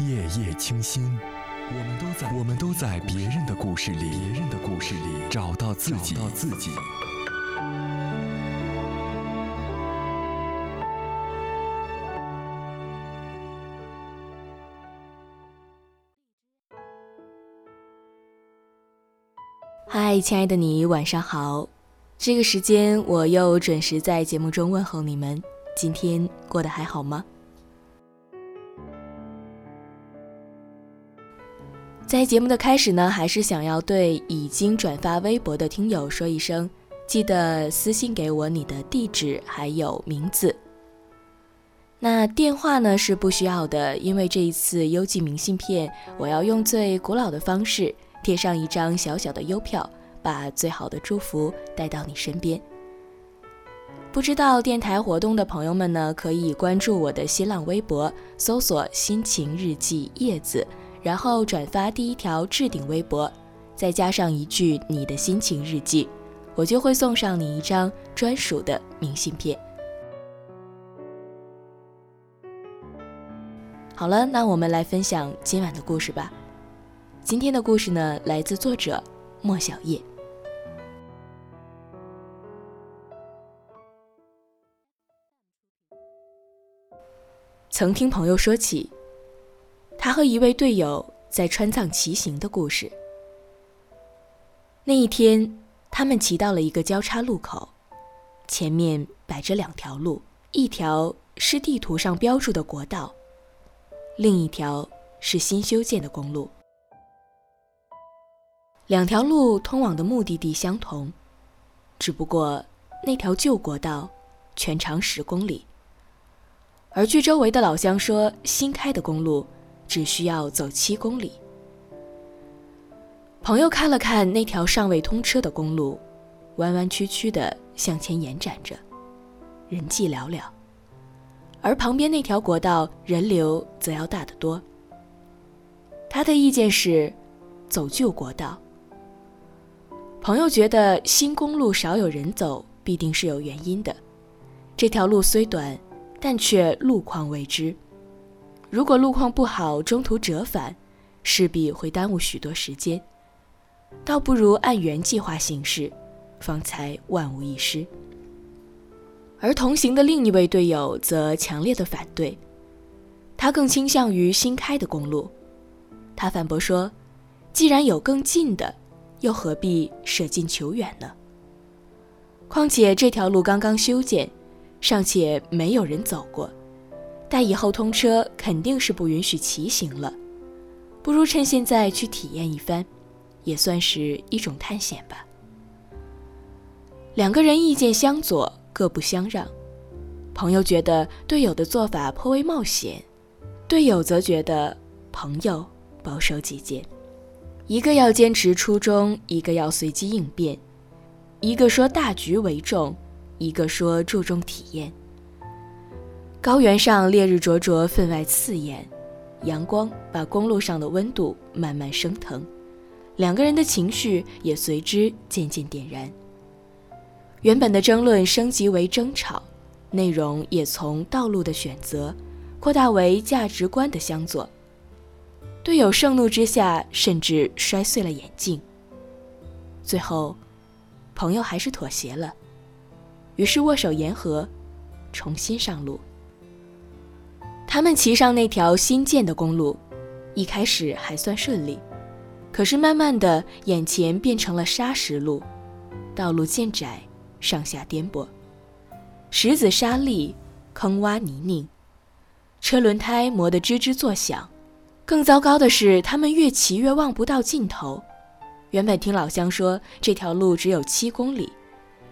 夜夜清心，我们都在我们都在别人的故事里，别人的故事里找到自己，找到自己。嗨，亲爱的你，晚上好。这个时间我又准时在节目中问候你们，今天过得还好吗？在节目的开始呢，还是想要对已经转发微博的听友说一声，记得私信给我你的地址还有名字。那电话呢是不需要的，因为这一次邮寄明信片，我要用最古老的方式贴上一张小小的邮票，把最好的祝福带到你身边。不知道电台活动的朋友们呢，可以关注我的新浪微博，搜索“心情日记叶子”。然后转发第一条置顶微博，再加上一句你的心情日记，我就会送上你一张专属的明信片。好了，那我们来分享今晚的故事吧。今天的故事呢，来自作者莫小叶。曾听朋友说起。他和一位队友在川藏骑行的故事。那一天，他们骑到了一个交叉路口，前面摆着两条路，一条是地图上标注的国道，另一条是新修建的公路。两条路通往的目的地相同，只不过那条旧国道全长十公里，而据周围的老乡说，新开的公路。只需要走七公里。朋友看了看那条尚未通车的公路，弯弯曲曲的向前延展着，人迹寥寥；而旁边那条国道人流则要大得多。他的意见是，走旧国道。朋友觉得新公路少有人走，必定是有原因的。这条路虽短，但却路况未知。如果路况不好，中途折返，势必会耽误许多时间。倒不如按原计划行事，方才万无一失。而同行的另一位队友则强烈的反对，他更倾向于新开的公路。他反驳说：“既然有更近的，又何必舍近求远呢？况且这条路刚刚修建，尚且没有人走过。”待以后通车，肯定是不允许骑行了，不如趁现在去体验一番，也算是一种探险吧。两个人意见相左，各不相让。朋友觉得队友的做法颇为冒险，队友则觉得朋友保守己见。一个要坚持初衷，一个要随机应变；一个说大局为重，一个说注重体验。高原上烈日灼灼，分外刺眼，阳光把公路上的温度慢慢升腾，两个人的情绪也随之渐渐点燃。原本的争论升级为争吵，内容也从道路的选择扩大为价值观的相左。队友盛怒之下，甚至摔碎了眼镜。最后，朋友还是妥协了，于是握手言和，重新上路。他们骑上那条新建的公路，一开始还算顺利，可是慢慢的，眼前变成了砂石路，道路渐窄，上下颠簸，石子沙砾，坑洼泥泞，车轮胎磨得吱吱作响。更糟糕的是，他们越骑越望不到尽头。原本听老乡说这条路只有七公里，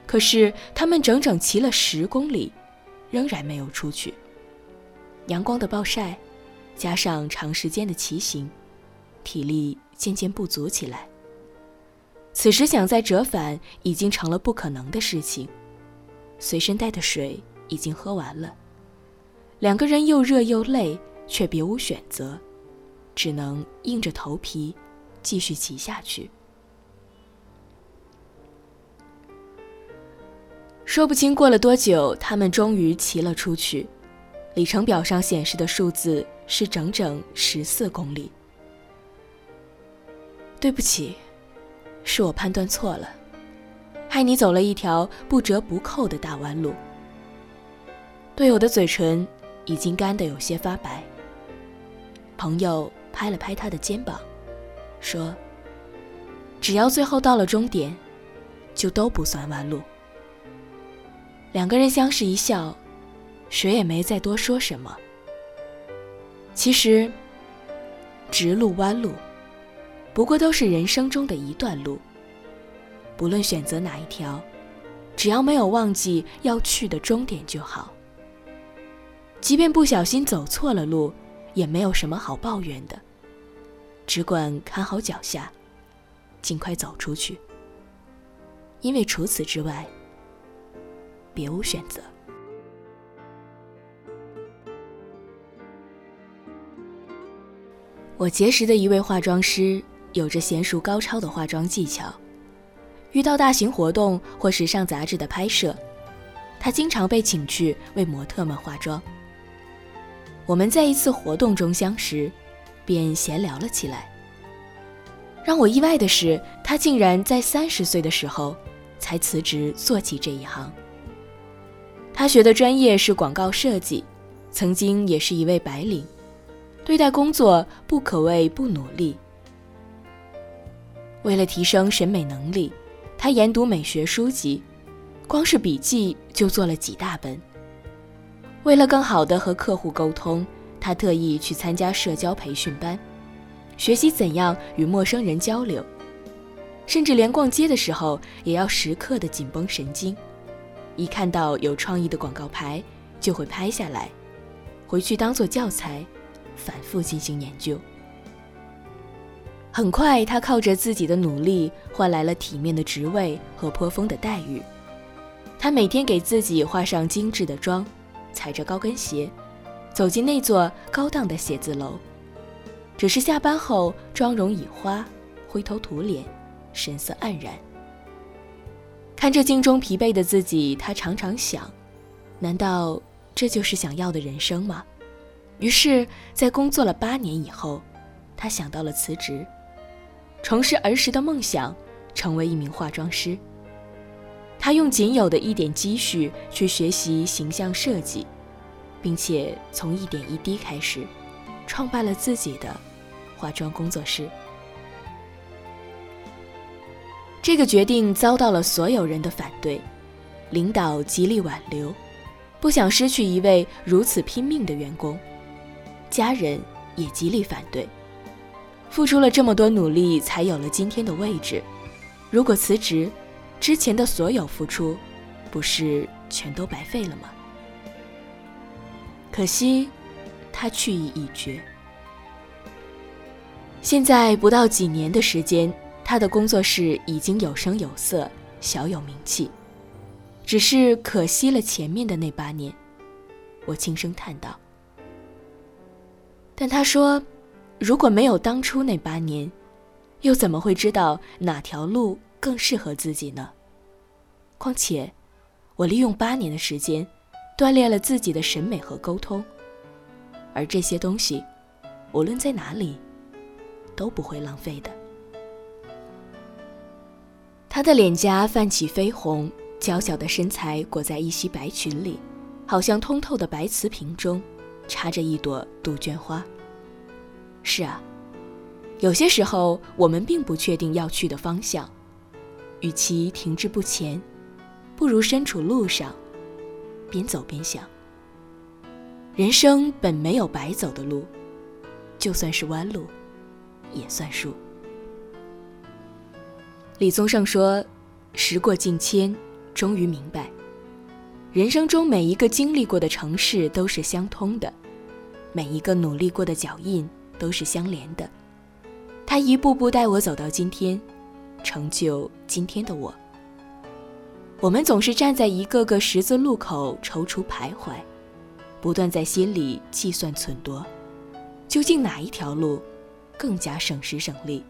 可是他们整整骑了十公里，仍然没有出去。阳光的暴晒，加上长时间的骑行，体力渐渐不足起来。此时想再折返，已经成了不可能的事情。随身带的水已经喝完了，两个人又热又累，却别无选择，只能硬着头皮继续骑下去。说不清过了多久，他们终于骑了出去。里程表上显示的数字是整整十四公里。对不起，是我判断错了，害你走了一条不折不扣的大弯路。队友的嘴唇已经干得有些发白。朋友拍了拍他的肩膀，说：“只要最后到了终点，就都不算弯路。”两个人相视一笑，谁也没再多说什么。其实，直路、弯路，不过都是人生中的一段路。不论选择哪一条，只要没有忘记要去的终点就好。即便不小心走错了路，也没有什么好抱怨的。只管看好脚下，尽快走出去。因为除此之外，别无选择。我结识的一位化妆师，有着娴熟高超的化妆技巧。遇到大型活动或时尚杂志的拍摄，他经常被请去为模特们化妆。我们在一次活动中相识，便闲聊了起来。让我意外的是，他竟然在三十岁的时候才辞职做起这一行。他学的专业是广告设计，曾经也是一位白领，对待工作不可谓不努力。为了提升审美能力，他研读美学书籍，光是笔记就做了几大本。为了更好的和客户沟通，他特意去参加社交培训班，学习怎样与陌生人交流，甚至连逛街的时候也要时刻的紧绷神经。一看到有创意的广告牌，就会拍下来，回去当做教材，反复进行研究。很快，他靠着自己的努力，换来了体面的职位和颇丰的待遇。他每天给自己化上精致的妆，踩着高跟鞋，走进那座高档的写字楼。只是下班后，妆容已花，灰头土脸，神色黯然。看着镜中疲惫的自己，他常常想：难道这就是想要的人生吗？于是，在工作了八年以后，他想到了辞职，重拾儿时的梦想，成为一名化妆师。他用仅有的一点积蓄去学习形象设计，并且从一点一滴开始，创办了自己的化妆工作室。这个决定遭到了所有人的反对，领导极力挽留，不想失去一位如此拼命的员工，家人也极力反对。付出了这么多努力，才有了今天的位置，如果辞职，之前的所有付出，不是全都白费了吗？可惜，他去意已决。现在不到几年的时间。他的工作室已经有声有色，小有名气，只是可惜了前面的那八年。我轻声叹道。但他说，如果没有当初那八年，又怎么会知道哪条路更适合自己呢？况且，我利用八年的时间，锻炼了自己的审美和沟通，而这些东西，无论在哪里，都不会浪费的。他的脸颊泛起绯红，娇小的身材裹在一袭白裙里，好像通透的白瓷瓶中插着一朵杜鹃花。是啊，有些时候我们并不确定要去的方向，与其停滞不前，不如身处路上，边走边想。人生本没有白走的路，就算是弯路，也算数。李宗盛说：“时过境迁，终于明白，人生中每一个经历过的城市都是相通的，每一个努力过的脚印都是相连的。他一步步带我走到今天，成就今天的我。我们总是站在一个个十字路口踌躇徘徊，不断在心里计算忖度，究竟哪一条路更加省时省力？”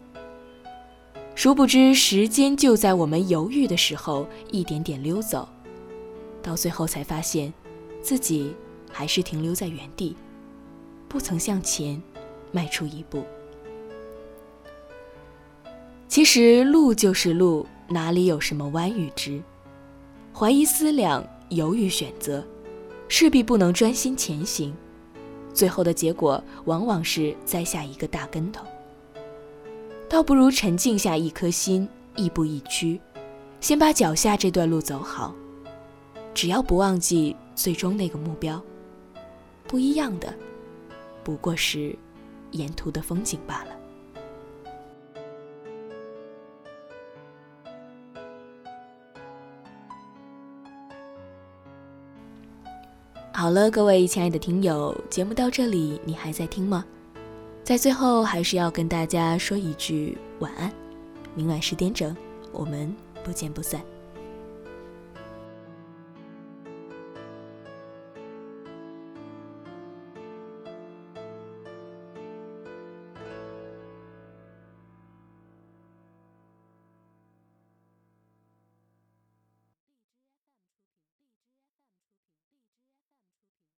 殊不知，时间就在我们犹豫的时候一点点溜走，到最后才发现，自己还是停留在原地，不曾向前迈出一步。其实路就是路，哪里有什么弯与直？怀疑思量，犹豫选择，势必不能专心前行，最后的结果往往是栽下一个大跟头。倒不如沉静下一颗心，亦步亦趋，先把脚下这段路走好。只要不忘记最终那个目标，不一样的，不过是沿途的风景罢了。好了，各位亲爱的听友，节目到这里，你还在听吗？在最后，还是要跟大家说一句晚安，明晚十点整，我们不见不散。